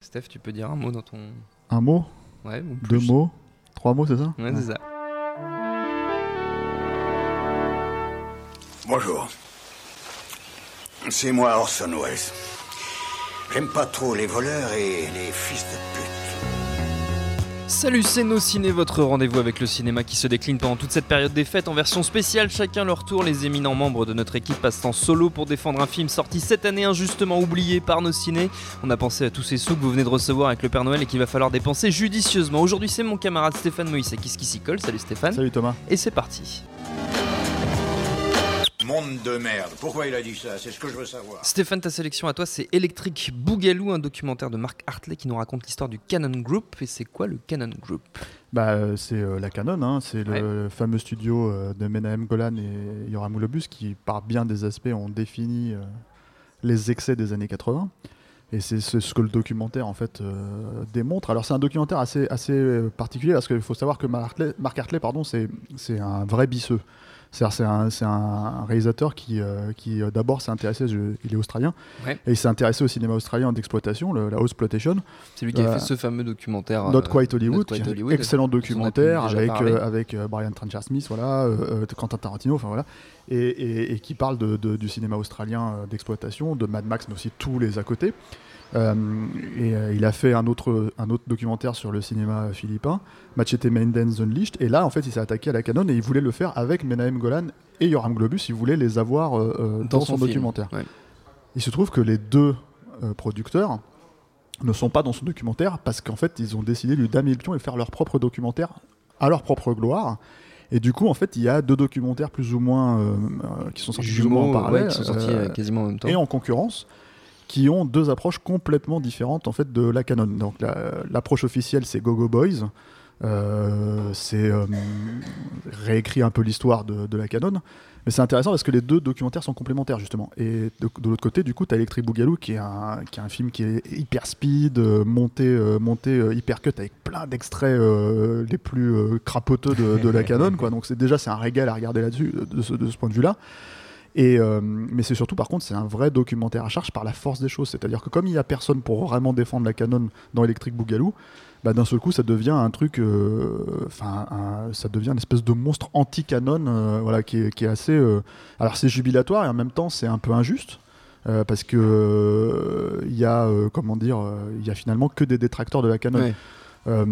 Steph, tu peux dire un mot dans ton. Un mot Ouais, ou Deux plus. mots Trois mots, c'est ça Ouais, c'est ça. Bonjour. C'est moi Orson Welles. J'aime pas trop les voleurs et les fils de pute. Salut, c'est Nos Ciné, votre rendez-vous avec le cinéma qui se décline pendant toute cette période des fêtes en version spéciale. Chacun leur tour, les éminents membres de notre équipe passent en solo pour défendre un film sorti cette année injustement oublié par Nos Ciné. On a pensé à tous ces sous que vous venez de recevoir avec le Père Noël et qu'il va falloir dépenser judicieusement. Aujourd'hui, c'est mon camarade Stéphane Moïse qui s'y colle? Salut Stéphane. Salut Thomas. Et c'est parti. Monde de merde. Pourquoi il a dit ça? C'est ce que je veux savoir. Stéphane, ta sélection à toi, c'est Electric Boogaloo, un documentaire de Mark Hartley qui nous raconte l'histoire du Canon Group. Et c'est quoi le Canon Group? Bah, euh, c'est euh, la Canon, hein, c'est le fameux studio euh, de Menahem Golan et Yoram Moulobus qui, par bien des aspects, ont défini euh, les excès des années 80. Et c'est ce, que le documentaire en fait euh, démontre. Alors c'est un documentaire assez, assez particulier parce qu'il faut savoir que Mark Hartley, Mark Hartley, pardon, c'est c'est un vrai bisseux. C'est un, réalisateur qui, euh, qui euh, d'abord s'est intéressé, je- il est australien, Ouais. et il s'est intéressé au cinéma australien d'exploitation, la Exploitation. C'est lui qui a Euh, fait ce fameux documentaire. Not Quite Hollywood, Not Quite Hollywood, excellent documentaire avec, avec Brian Trancher Smith, voilà, Quentin Tarantino, enfin voilà, et, et- et qui parle de, de- du cinéma australien d'exploitation, de Mad Max, mais aussi tous les à côté. Euh, et euh, il a fait un autre, un autre documentaire sur le cinéma philippin, Machete Maidens Unleashed, et là en fait il s'est attaqué à la canon et il voulait le faire avec Menahem Golan et Yoram Globus, il voulait les avoir euh, dans, son, documentaire. Ouais. Il se trouve que les deux producteurs ne sont pas dans son documentaire parce qu'en fait ils ont décidé de lui damer le pion et faire leur propre documentaire à leur propre gloire. Et du coup, en fait, il y a deux documentaires plus ou moins euh, qui sont sortis plus ou moins en Jumeaux, parallèle ouais, qui sont sortis euh, quasiment en même temps. et en concurrence, qui ont deux approches complètement différentes en fait de la Canon. Donc la- l'approche officielle, c'est Gogo Boys. Euh, c'est euh, réécrit un peu l'histoire de, de la Canon. Mais c'est intéressant parce que les deux documentaires sont complémentaires justement. Et de, de l'autre côté, du coup, tu as Electric Boogaloo qui est, un, qui est un film qui est hyper speed, euh, monté, euh, monté hyper cut avec plein d'extraits les plus crapoteux de, de la Canon. Quoi. Donc déjà c'est un régal à regarder là-dessus de ce, de ce point de vue-là. Et, euh, mais c'est surtout, par contre, c'est un vrai documentaire à charge par la force des choses. C'est-à-dire que comme il n'y a personne pour vraiment défendre la Canon dans Electric Boogaloo, bah, d'un seul coup, ça devient un truc, euh, enfin, ça devient une espèce de monstre anti-canon, euh, voilà, qui est, qui est assez. alors, c'est jubilatoire et en même temps, c'est un peu injuste. euh, parce que euh, il y a euh, comment dire il y a finalement que des détracteurs de la Canon Ouais.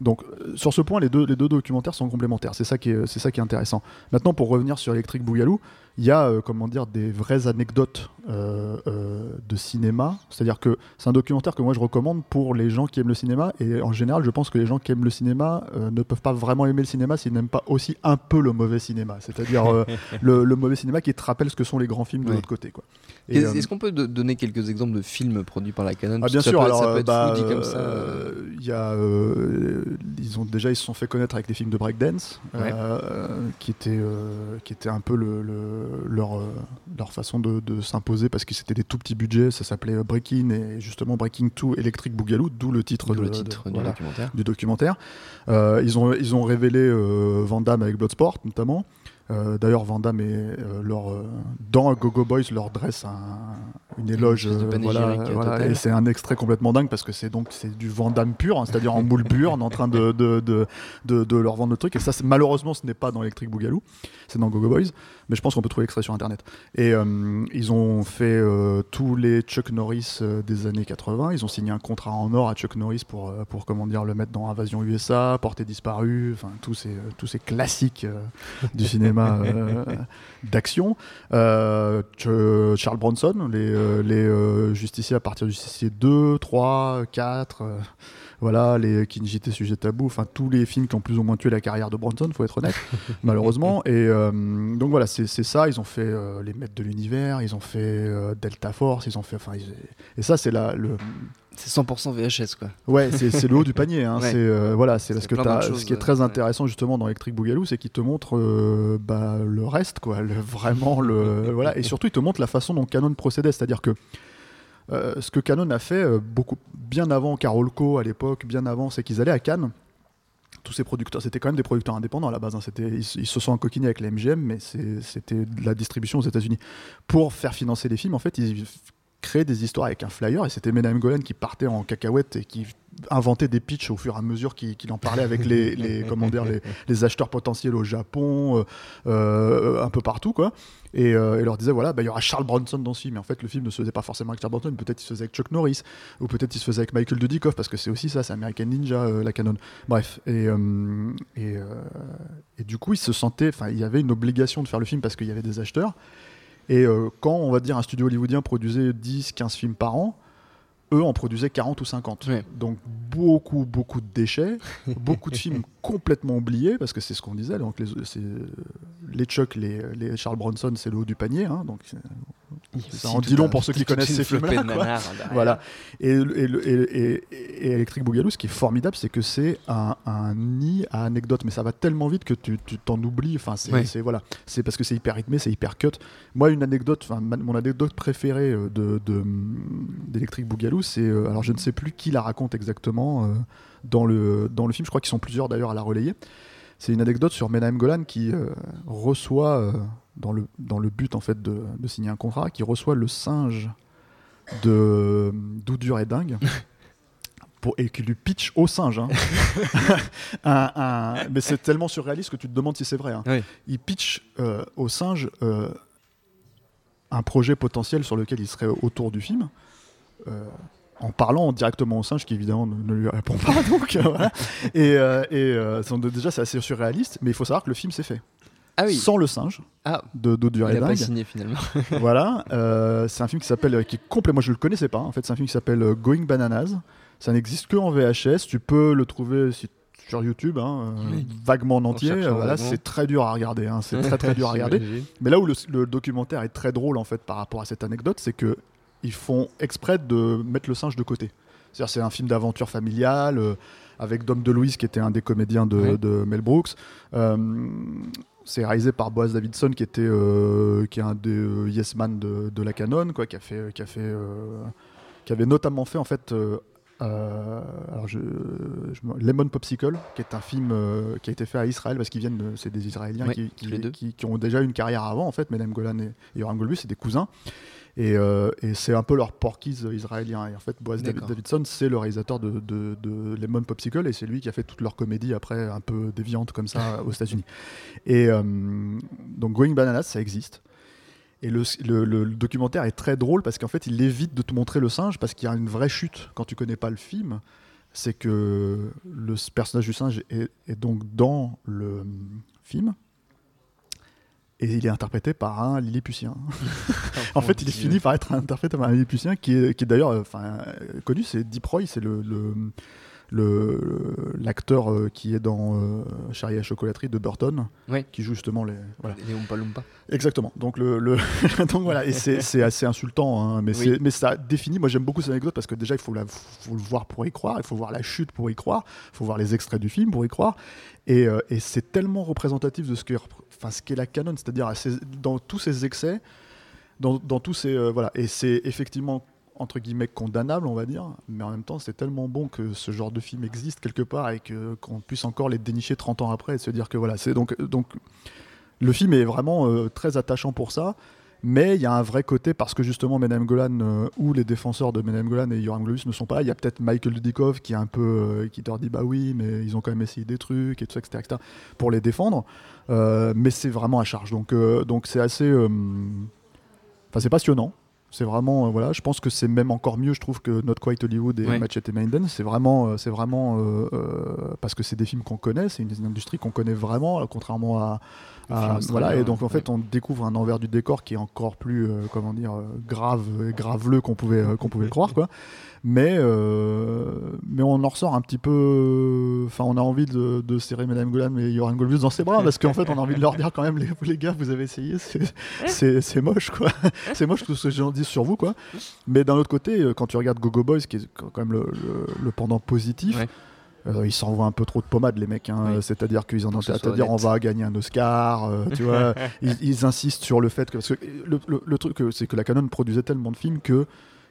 donc sur ce point, les deux, les deux documentaires sont complémentaires. C'est ça qui est, c'est ça qui est intéressant. Maintenant, pour revenir sur Electric Boogaloo, il y a euh, comment dire des vraies anecdotes euh, euh, de cinéma. C'est-à-dire que c'est un documentaire que moi je recommande pour les gens qui aiment le cinéma. Et en général, je pense que les gens qui aiment le cinéma ne peuvent pas vraiment aimer le cinéma s'ils n'aiment pas aussi un peu le mauvais cinéma. C'est-à-dire le, le mauvais cinéma qui te rappelle ce que sont les grands films de l'autre côté. Quoi. Et, Est-ce qu'on peut do- donner quelques exemples de films produits par la Canon? Ah, bien sûr, peut- alors ça peut être bah, fou comme ça. il y a, ils ont déjà ils se sont fait connaître avec des films de breakdance, Ouais. qui étaient euh, qui un peu le, le- leur euh, leur façon de, de s'imposer parce que c'était des tout petits budgets. Ça s'appelait euh, Breaking et justement Breaking 2 Electric Boogaloo, d'où le titre, de, le titre de- du voilà, documentaire. du documentaire. Euh, ils ont ils ont révélé Van Damme avec Bloodsport notamment. Euh, D'ailleurs, Van Damme et euh, leur, euh, dans Gogo Boys leur dresse un- une éloge. euh, voilà, voilà, et c'est un extrait complètement dingue parce que c'est donc c'est du Van Damme pur, hein, c'est-à-dire en moule pur, en train de, de, de, de, de leur vendre le truc. Et ça, malheureusement, ce n'est pas dans Electric Boogaloo, c'est dans Gogo Boys. Mais je pense qu'on peut trouver l'extrait sur internet. Et euh, ils ont fait euh, tous les Chuck Norris des années 80. Ils ont signé un contrat en or à Chuck Norris pour, pour comment dire, le mettre dans Invasion USA, Portée disparue, enfin tous ces, tous ces classiques euh, du cinéma d'action. Ch- Charles Bronson, les, les euh, justiciers à partir du justicier 2, 3, 4. Euh, voilà, les Kinjite Sujet Tabou, enfin tous les films qui ont plus ou moins tué la carrière de Bronson, faut être honnête, malheureusement. Et euh, donc voilà, c'est ça. Ils ont fait euh, les Maîtres de l'univers, ils ont fait euh, Delta Force, ils ont fait, enfin, ils- et ça c'est la le, C'est 100% VHS quoi. Ouais, c'est le haut du panier. Hein. Ouais. C'est euh, voilà, c'est parce que choses, ce qui est euh, très ouais. intéressant justement dans Electric Boogaloo, c'est qu'il te montre euh, bah, le reste, quoi, le- vraiment le voilà, et surtout il te montre la façon dont Canon procédait, c'est-à-dire que euh, ce que Canon a fait euh, beaucoup bien avant Carolco à l'époque, bien avant, c'est qu'ils allaient à Cannes. Tous ces producteurs, c'était quand même des producteurs indépendants à la base. hein. Ils, se sont encoquinés avec la MGM, mais c'était de la distribution aux États-Unis. Pour faire financer les films, en fait, ils créaient des histoires avec un flyer, et c'était Menam Golan qui partait en cacahuète et qui inventait des pitchs au fur et à mesure qu'il en parlait avec les, les, comment dire, les, les acheteurs potentiels au Japon, euh, euh, un peu partout, quoi. Et, euh, et leur disait voilà, bah, il y aura Charles Bronson dans ce film. Et en fait, le film ne se faisait pas forcément avec Charles Bronson, peut-être il se faisait avec Chuck Norris, ou peut-être il se faisait avec Michael Dudikoff, parce que c'est aussi ça, c'est American Ninja, euh, la canon. Bref, et, et, et du coup, il se sentait, enfin, il y avait une obligation de faire le film parce qu'il y avait des acheteurs. Et euh, quand, on va dire, un studio hollywoodien produisait 10, 15 films par an, eux en produisaient 40 ou 50. Ouais. Donc beaucoup, beaucoup de déchets, beaucoup de films complètement oubliés, parce que c'est ce qu'on disait. Donc les, les Chuck, les, les Charles Bronson, c'est le haut du panier. hein, donc ça en dit long pour ceux qui connaissent ces films-là. quoi. Voilà. Et, le- et, le- et- et- et Electric Boogaloo, ce qui est formidable, c'est que c'est un, nid à anecdotes, mais ça va tellement vite que tu t'en oublies. Enfin, c'est voilà, c'est parce que c'est hyper rythmé, c'est hyper cut. Moi, une anecdote, mon anecdote préférée euh, de de- d'Electric Boogaloo, c'est euh, alors je ne sais plus qui la raconte exactement euh, dans le dans le film. Je crois qu'ils sont plusieurs d'ailleurs à la relayer. C'est une anecdote sur Menahem Golan qui euh, reçoit euh, dans le dans le but en fait de, de signer un contrat, qui reçoit le singe de Doudur et Dingue. Pour, et qui lui pitch au singe. hein. Un- un- mais c'est tellement surréaliste que tu te demandes si c'est vrai. hein. Il pitch euh, au singe un projet potentiel sur lequel il serait autour du film. En parlant directement au singe qui évidemment ne, ne lui répond pas donc euh, voilà. et, euh, et, euh, déjà c'est assez surréaliste mais il faut savoir que le film s'est fait Ah oui. sans le singe Ah, de Dodur il a pas signé finalement. voilà, euh, c'est un film qui s'appelle, qui est complet. Moi, je le connaissais pas. En fait, c'est un film qui s'appelle Going Bananas. Ça n'existe que en VHS. Tu peux le trouver si- sur YouTube, hein, Oui. vaguement en entier. voilà, c'est très dur à regarder. hein, C'est très très dur à regarder. Mais là où le, le documentaire est très drôle en fait par rapport à cette anecdote, c'est que ils font exprès de mettre le singe de côté. C'est-à-dire c'est un film d'aventure familiale euh, avec Dom DeLuise qui était un des comédiens de, Mel Brooks. Euh, c'est réalisé par Boaz Davidson qui était euh, qui est un des Yes Man de, de la Canon quoi, qui a fait qui a fait qui avait notamment fait en fait alors je, je Lemon Popsicle, qui est un film qui a été fait à Israël parce qu'ils viennent, de- c'est des Israéliens qui, qui- ont déjà une carrière avant en fait. Medem Golan et, et Yoram Golbus, c'est des cousins. Et, euh, et c'est un peu leur porquise israélien. Et en fait, Boaz. Davidson, c'est le réalisateur de, de, de Lemon Popsicle et c'est lui qui a fait toute leur comédie après un peu déviante comme ça aux États-Unis. Et euh, donc Going Bananas, ça existe. Et le, le- le- le documentaire est très drôle parce qu'en fait, il évite de te montrer le singe parce qu'il y a une vraie chute quand tu connais pas le film. C'est que le personnage du singe est, est donc dans le film et il est interprété par un Lilliputien. en fait, il est fini par être interprété par un Lilliputien qui est, qui est d'ailleurs euh, enfin, connu, c'est Deep Roy, c'est le, le, le- l'acteur euh, qui est dans euh, Charlie et la chocolaterie de Burton, qui joue justement les. Voilà. Les Oompa Loompa. Exactement. Donc, le, le- donc voilà, et c'est, assez insultant, hein, mais, Oui. mais ça définit. Moi, j'aime beaucoup cette anecdote parce que déjà, il faut, la, faut le voir pour y croire, il faut voir la chute pour y croire, il faut voir les extraits du film pour y croire. Et, euh, et c'est tellement représentatif de ce qu'est, enfin, ce qu'est la canon, c'est-à-dire à ces- dans tous ces excès, dans, dans tous ces. euh, voilà. Et c'est effectivement entre guillemets condamnable on va dire mais en même temps c'est tellement bon que ce genre de film existe quelque part et qu'on puisse encore les dénicher 30 ans après et se dire que voilà c'est donc donc le film est vraiment euh, très attachant pour ça mais il y a un vrai côté parce que justement Menem Golan euh, ou les défenseurs de Menem Golan et Yoram Globus ne sont pas là. Il y a peut-être Michael Dudikoff qui est un peu euh, qui leur dit bah oui mais ils ont quand même essayé des trucs et tout ça etc., etc., pour les défendre. Euh, mais c'est vraiment à charge donc donc c'est assez enfin c'est passionnant. C'est vraiment euh, voilà. Je pense que c'est même encore mieux je trouve que Not Quite Hollywood et. Machete Maiden. C'est vraiment euh, c'est vraiment euh, parce que c'est des films qu'on connaît. C'est une, une industrie qu'on connaît vraiment contrairement à Film voilà, australien, et donc en ouais. fait, on découvre un envers du décor qui est encore plus, euh, comment dire, euh, grave et graveleux qu'on pouvait, euh, qu'on pouvait le croire, quoi. Mais, euh, mais on en ressort un petit peu. Enfin, on a envie de, de serrer Madame Golan et Joran Golbus dans ses bras, parce qu'en fait, on a envie de leur dire quand même, les, les gars, vous avez essayé, c'est- moche, quoi. c'est moche tout ce que j'en dis sur vous, quoi. Mais d'un autre côté, euh, quand tu regardes Gogo Boys, qui est quand même le, le- le pendant positif, Ouais. Euh, ils s'envoient un peu trop de pommade, les mecs. hein. Oui. C'est-à-dire qu'ils en ont Que ce à soit dire on va gagner un Oscar, euh, tu vois. Ils, ils insistent sur le fait que. Parce que le, le- le truc, euh, c'est que la Canon produisait tellement de films que.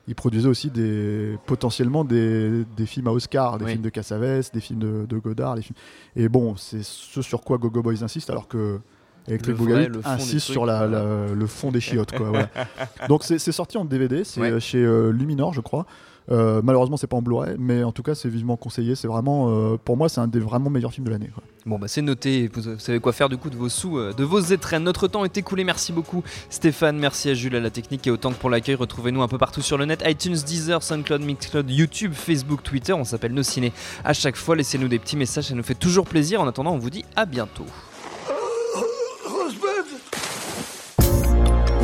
Ils produisaient aussi des, potentiellement des, des films à Oscar, des Oui. films de Cassavetes, des films de, de Godard. des films- Et bon, c'est ce sur quoi Gogo Boys insiste, alors que Electric Boogaloo insiste sur la- voilà. la- le fond des chiottes. Quoi, voilà. Donc c'est sorti en DVD, c'est Ouais. chez euh, Luminor, je crois. Euh, malheureusement, c'est pas en Blu-ray, mais en tout cas, c'est vivement conseillé. C'est vraiment, euh, pour moi, c'est un des vraiment meilleurs films de l'année. Bon bah c'est noté, vous savez quoi faire du coup de vos sous, euh, de vos étrennes. Notre temps est écoulé, merci beaucoup Stéphane, merci à Jules à la technique et autant que pour l'accueil. Retrouvez-nous un peu partout sur le net, iTunes, Deezer, SoundCloud, Mixcloud, YouTube, Facebook, Twitter, on s'appelle Nos Ciné. À chaque fois, laissez-nous des petits messages, ça nous fait toujours plaisir. En attendant, on vous dit à bientôt.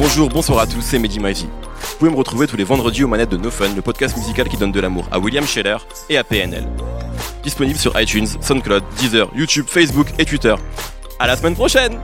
Bonjour, bonsoir à tous, c'est Mehdi. Vous pouvez me retrouver tous les vendredis aux manettes de No Fun, le podcast musical qui donne de l'amour à William Scheller et à PNL. Disponible sur iTunes, SoundCloud, Deezer, YouTube, Facebook et Twitter. À la semaine prochaine